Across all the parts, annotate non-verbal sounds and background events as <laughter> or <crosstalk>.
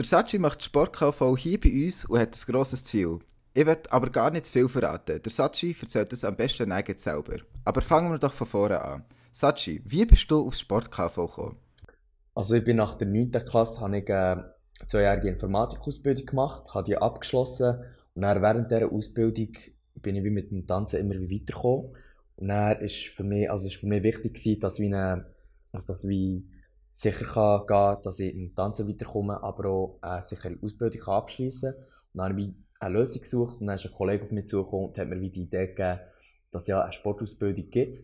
Der Sachi macht Sportkaufmann hier bei uns und hat ein grosses Ziel. Ich will aber gar nicht zu viel verraten. Der Sachi erzählt es am besten jetzt selber. Aber fangen wir doch von vorne an. Sachi, wie bist du aufs SportKV gekommen? Also ich bin nach der 9. Klasse, habe ich eine äh, zweijährige Informatikausbildung gemacht, habe die abgeschlossen und dann während dieser Ausbildung bin ich wie mit dem Tanzen immer wie weitergekommen. Und dann ist für mich, also für mich wichtig dass, wie eine, also dass wie sicher kann gehen dass ich im Tanzen weiterkomme, aber auch eine sichere Ausbildung kann abschließen kann. Und dann habe ich eine Lösung gesucht und dann ist ein Kollege auf mich zugekommen und hat mir die Idee gegeben, dass es ja eine Sportausbildung gibt.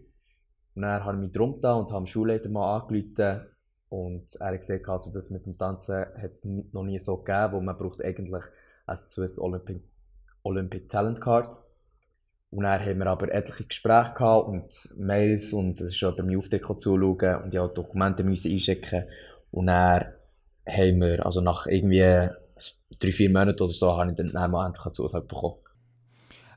Und dann habe ich mich drum da und habe dem Schulleiter mal angerufen und er hat gesagt, also das mit dem Tanzen hat es noch nie so gegeben, wo man braucht eigentlich eine Swiss Olympic, Olympic Talent Card. Und dann haben wir aber etliche Gespräche gehabt und Mails und es ist schon bei mir Auftritt zuschauen und ja Dokumente müssen einschicken. Und dann haben wir, also nach irgendwie drei, vier Monaten oder so, habe ich dann mal endlich eine Zusage bekommen.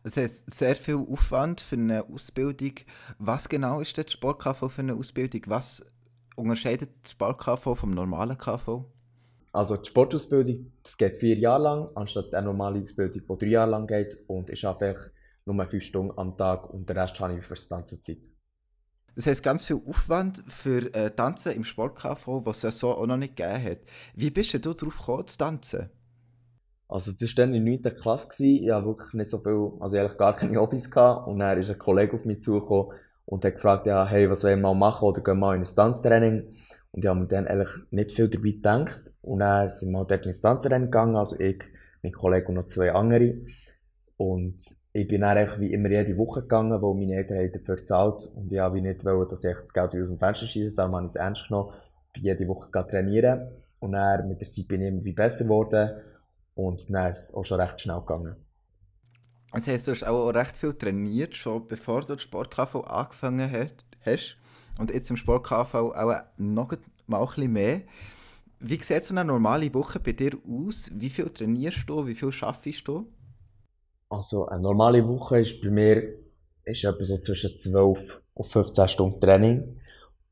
Das heißt, sehr viel Aufwand für eine Ausbildung. Was genau ist das Sport-KV für eine Ausbildung? Was unterscheidet das Sport-KV vom normalen KV? Also die Sportausbildung, das geht vier Jahre lang, anstatt eine normale Ausbildung, die drei Jahre lang geht und ich arbeite nur fünf Stunden am Tag und den Rest habe ich für das Tanzen Zeit. Das heißt ganz viel Aufwand für äh, Tanzen im Sport-KV, was es ja so auch noch nicht gegeben hat. Wie bist du darauf gekommen, zu tanzen? Also das war dann in der 9. Klasse. Ich hatte wirklich nicht so viel, also eigentlich gar keine Hobbys. Gehabt. Und dann ist ein Kollege auf mich zugekommen und hat gefragt, ja, hey, was wollen wir mal machen oder gehen wir mal in ein Tanztraining? Und ich habe mir dann eigentlich nicht viel dabei gedacht. Und dann sind wir dort ins Tanztraining gegangen, also ich, mein Kollege und noch zwei andere. Und ich bin dann eigentlich wie immer jede Woche gegangen, wo meine Eltern haben dafür gezahlt. Und ich habe nicht wollen, dass ich das Geld aus dem Fenster schieße, darum habe ich es ernst genommen, bin jede Woche trainieren. Und dann mit der Zeit bin ich immer besser geworden. Und dann ist es auch schon recht schnell gegangen. Das heisst, du hast auch recht viel trainiert, schon bevor du den Sport-KV angefangen hast. Und jetzt im Sport-KV auch noch mal ein bisschen mehr. Wie sieht so eine normale Woche bei dir aus? Wie viel trainierst du? Wie viel schaffst du? Also eine normale Woche ist bei mir ist etwa so zwischen 12 und 15 Stunden Training.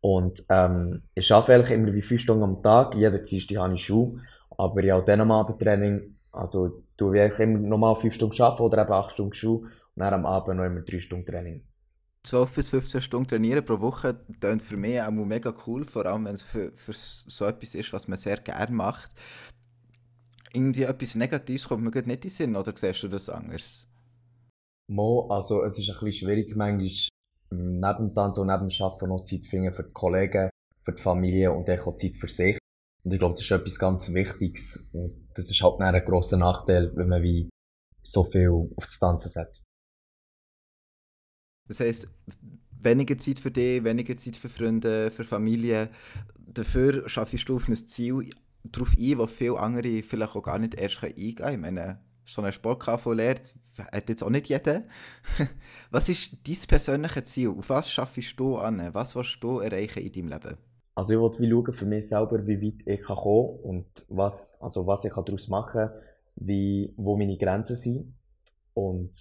Und ähm, ich arbeite eigentlich immer wie 5 Stunden am Tag. Jeden Dienstag habe ich Schuhe. Aber ja, dann am Abendtraining, also du ich immer normal 5 Stunden arbeiten oder eben 8 Stunden Schuhe und dann am Abend noch immer 3 Stunden Training. 12 bis 15 Stunden trainieren pro Woche klingt für mich auch mega cool, vor allem wenn es für, für so etwas ist, was man sehr gerne macht irgendwie etwas Negatives kommt mir nicht in den Sinn, oder siehst du das anders? Mo, also es ist ein bisschen schwierig manchmal, neben dem Tanzen und neben dem Arbeiten noch Zeit finden für die Kollegen, für die Familie und auch Zeit für sich. Und ich glaube, das ist etwas ganz Wichtiges. Und das ist halt ein grosser Nachteil, wenn man wie so viel auf das Tanzen setzt. Das heisst, weniger Zeit für dich, weniger Zeit für Freunde, für Familie. Dafür schaffst du auf ein Ziel darauf ein, wo viele andere vielleicht auch gar nicht erst eingehen können. Ich meine, so eine Sport-KV lernt, hat jetzt auch nicht jeder. <laughs> was ist dein persönliches Ziel? Auf was schaffst du an? Was willst du erreichen in deinem Leben? Also ich wollte schauen für mich selber, wie weit ich kommen kann und was, also was ich daraus machen kann, wie, wo meine Grenzen sind. Und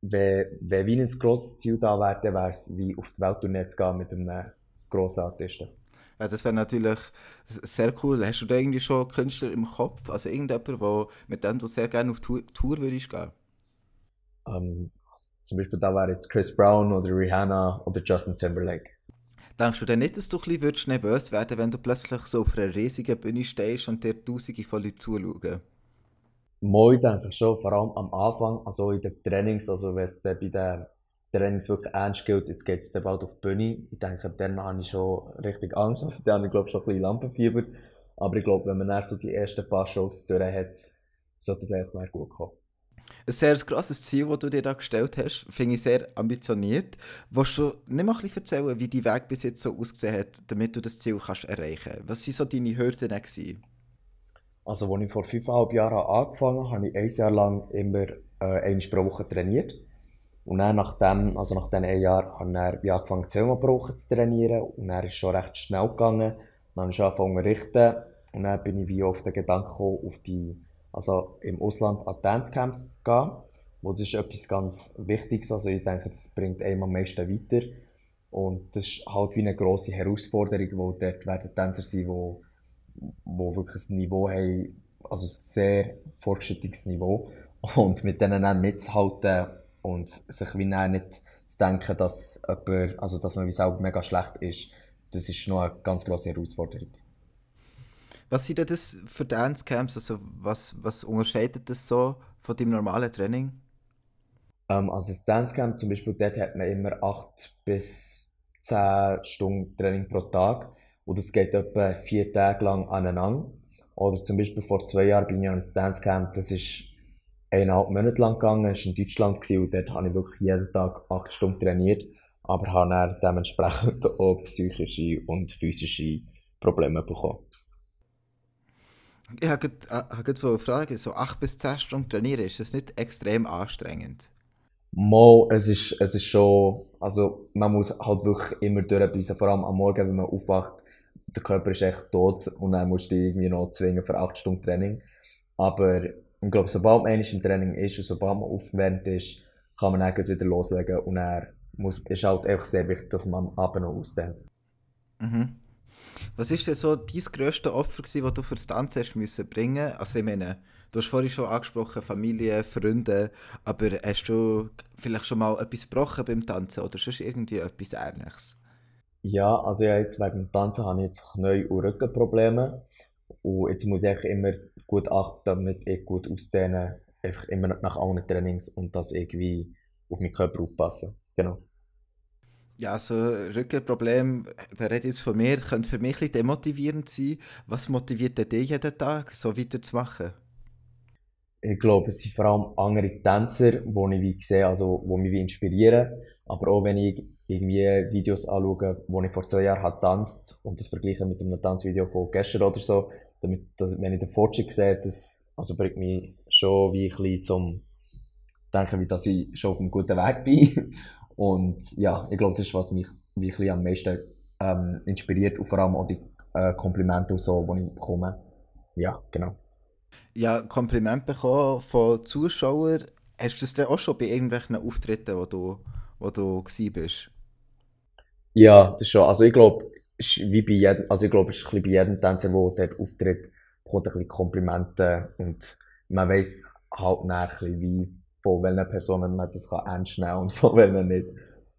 wenn, wenn wie ein grosses Ziel da wäre, wäre es wie auf die Welttournee zu gehen mit einem grossen Artisten. Das wäre natürlich sehr cool. Hast du da irgendwie schon Künstler im Kopf? Also irgendjemand, wo, mit dem du sehr gerne auf Tour, Tour würdest gehen? Um, ähm, zum Beispiel da wäre jetzt Chris Brown oder Rihanna oder Justin Timberlake. Denkst du denn nicht, dass du ein bisschen nervös werden wenn du plötzlich so auf einer riesigen Bühne stehst und dir Tausende von Leuten zuschauen? Moi denke ich schon, vor allem am Anfang, also in den Trainings, also wenn es bei den der es wirklich ernst gilt, jetzt geht es bald auf die Bühne. Ich denke, dann habe ich schon richtig Angst. Also, dann habe ich, glaube schon ein bisschen Lampenfieber. Aber ich glaube, wenn man dann so die ersten paar Shows durch hat, sollte es eigentlich mehr gut kommen. Ein sehr grosses Ziel, das du dir da gestellt hast, finde ich sehr ambitioniert. Willst du nicht mal ein bisschen erzählen, wie dein Weg bis jetzt so ausgesehen hat, damit du das Ziel kannst erreichen kannst? Was waren so deine Hürden? Gewesen? Also, als ich vor fünfeinhalb Jahren angefangen habe, habe ich ein Jahr lang immer äh, einmal pro Woche trainiert. Und dann nach dem, also nach diesen Jahren, habe ich angefangen, zweimal pro Woche zu trainieren. Und dann ist schon recht schnell gegangen. Dann habe ich angefangen zu richten. Und dann bin ich wie auf den Gedanken gekommen, auf die, also im Ausland an Dancecamps zu gehen. Wo das ist etwas ganz Wichtiges. Also ich denke, das bringt einem am meisten weiter. Und das ist halt wie eine grosse Herausforderung, wo dort werden Tänzer sein, wo, wo wirklich ein Niveau haben, also sehr fortschrittliches Niveau. Und mit denen dann mitzuhalten und sich wie nicht zu denken, dass, jemand, also dass man wie selber mega schlecht ist, das ist noch eine ganz große Herausforderung. Was sind denn das für Dancecamps? Also was, was unterscheidet das so von deinem normalen Training? Ähm, also das Dancecamp zum Beispiel, dort hat man immer 8 bis 10 Stunden Training pro Tag und das geht etwa vier Tage lang aneinander. Oder zum Beispiel vor zwei Jahren bin ich an einem Dancecamp, das ist eineinhalb Monate lang gegangen, war in Deutschland und dort habe ich wirklich jeden Tag 8 Stunden trainiert, aber habe dann dementsprechend <laughs> auch psychische und physische Probleme bekommen. Ich habe gerade fragen, so 8 bis 10 Stunden trainieren, ist das nicht extrem anstrengend? Mal, es ist, es ist schon, also man muss halt wirklich immer durchbeissen, vor allem am Morgen, wenn man aufwacht, der Körper ist echt tot und dann musst du dich irgendwie noch zwingen für 8 Stunden Training. Aber ich glaube, sobald man im Training ist und sobald man aufgewärmt ist, kann man dann wieder loslegen und er muss, ist halt einfach sehr wichtig, dass man am Abend noch ausdehnt. Mhm. Was war denn so dein grösstes Opfer, gewesen, das du für das Tanzen hast müssen bringen? Also ich meine, du hast vorhin schon angesprochen, Familie, Freunde, aber hast du vielleicht schon mal etwas gebrochen beim Tanzen oder sonst irgendwie etwas Ähnliches? Ja, also ja, jetzt wegen dem Tanzen habe ich jetzt Knie- und Rückenprobleme und jetzt muss ich immer gut achten, damit ich gut ausdehne, einfach immer nach allen Trainings und das irgendwie auf meinen Körper aufpassen. Genau. Ja, so Rückenproblem, der redet jetzt von mir, könnte für mich ein bisschen demotivierend sein. Was motiviert denn dich jeden Tag, so weiterzumachen? Ich glaube, es sind vor allem andere Tänzer, die ich wie sehe, also die mich wie inspirieren. Aber auch wenn ich irgendwie Videos anschaue, wo ich vor zwei Jahren habe tanzt und das vergleiche mit einem Tanzvideo von gestern oder so, damit, dass, wenn ich den Fortschritt sehe, das also bringt mich schon wie ein bisschen zum Denken, wie dass ich schon auf einem guten Weg bin. <laughs> Und ja, ich glaube, das ist, was mich wirklich am meisten ähm, inspiriert und vor allem auch die äh, Komplimente so, die ich bekomme. Ja, genau. Ja, Kompliment bekommen von Zuschauern. Hast du das denn auch schon bei irgendwelchen Auftritten, wo du, wo du bist? Ja, das schon. Also ich glaube, wie bei jedem, also ich glaube, es ist ein bei jedem Tänzer, der dort auftritt, bekommt ein bisschen Komplimente und man weiß halt nachher wie von welchen Personen man das kann ernst nehmen und <laughs> von welchen nicht.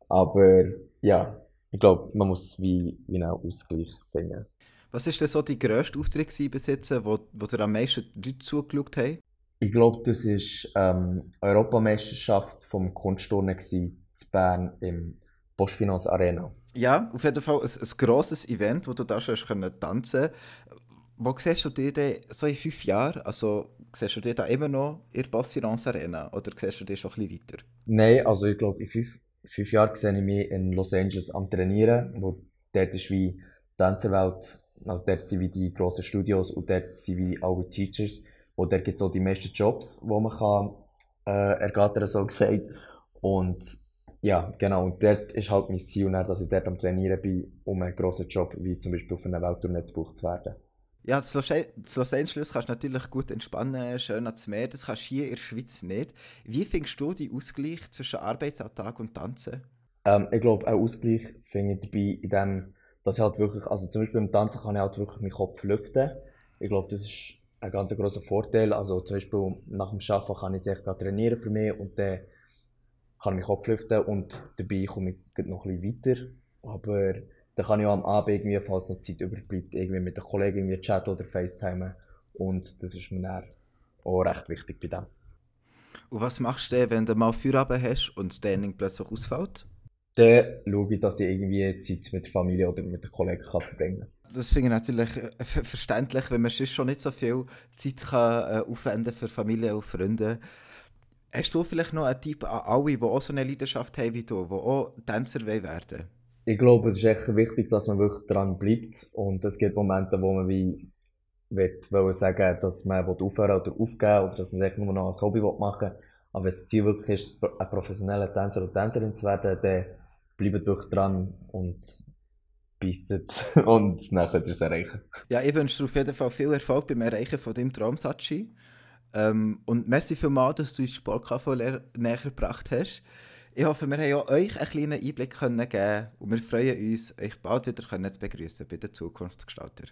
Aber ja, ich glaube, man muss wie, wie einen Ausgleich finden. Was war denn so die grösste Auftritt bis jetzt, wo, wo dir am meisten Leute zugeschaut haben? Ich glaube, das war ähm, Europameisterschaft vom Kunstturnen in Bern im Postfinance Arena. Ja, auf jeden Fall ein, ein grosses Event, wo du da schon tanzen konntest. Wo siehst du dich denn so in fünf Jahren? Also siehst du dich da immer noch in der Postfinance Arena oder siehst du dich schon ein bisschen weiter? Nein, also ich glaube, in fünf, fünf Jahren sehe ich mich in Los Angeles am Trainieren, wo dort ist wie die Tänzerwelt, also dort sind wie die grossen Studios und dort sind wie alle Teachers, wo dort gibt es auch die meisten Jobs, die man kann äh, ergattern, so gesagt. Und ja, genau, und dort ist halt mein Ziel, dass ich dort am Trainieren bin, um einen grossen Job, wie zum Beispiel auf einer Welttournee gebucht zu werden. Ja, das Los Angeles kannst du natürlich gut entspannen, schön ans Meer, das kannst du hier in der Schweiz nicht. Wie findest du den Ausgleich zwischen Arbeitsalltag und Tanzen? Ähm, ich glaube, einen Ausgleich finde ich dabei in dem, dass ich halt wirklich, also zum Beispiel beim Tanzen kann ich halt wirklich meinen Kopf lüften. Ich glaube, das ist ein ganz großer Vorteil. Also zum Beispiel nach dem Arbeiten kann ich jetzt trainieren für mich und dann kann ich meinen Kopf lüften und dabei komme ich noch ein bisschen weiter. Aber dann kann ich auch am Abend irgendwie, falls noch Zeit überbleibt, irgendwie mit den Kollegen irgendwie chatten oder FaceTime. Und das ist mir dann auch recht wichtig bei dem. Und was machst du, wenn du mal Feierabend hast und das Training plötzlich ausfällt? Dann schaue ich, dass ich irgendwie Zeit mit der Familie oder mit den Kollegen kann verbringen kann. Das finde ich natürlich äh, verständlich, wenn man schon nicht so viel Zeit kann, äh, aufwenden für Familie und Freunde. Hast du vielleicht noch einen Tipp an alle, die auch so eine Leidenschaft haben wie du, die auch Tänzer werden wollen? ich glaube, es ist echt wichtig, dass man wirklich dran bleibt. Und es gibt Momente, wo man wie wird sagen, dass man aufhören oder aufgeben oder dass man es nur noch als Hobby machen will. Aber wenn das Ziel wirklich ist, ein professioneller Tänzer oder Tänzerin zu werden, dann bleibt wirklich dran und bisset <laughs> und dann könnt ihr es erreichen. Ja, ich wünsche dir auf jeden Fall viel Erfolg beim Erreichen von deinem Traum, Sachi. Ähm, und merci vielmals, dass du uns Sport-KV näher gebracht hast. Ich hoffe, wir haben auch euch einen kleinen Einblick können geben und wir freuen uns, euch bald wieder zu begrüßen bei den Zukunftsgestalter.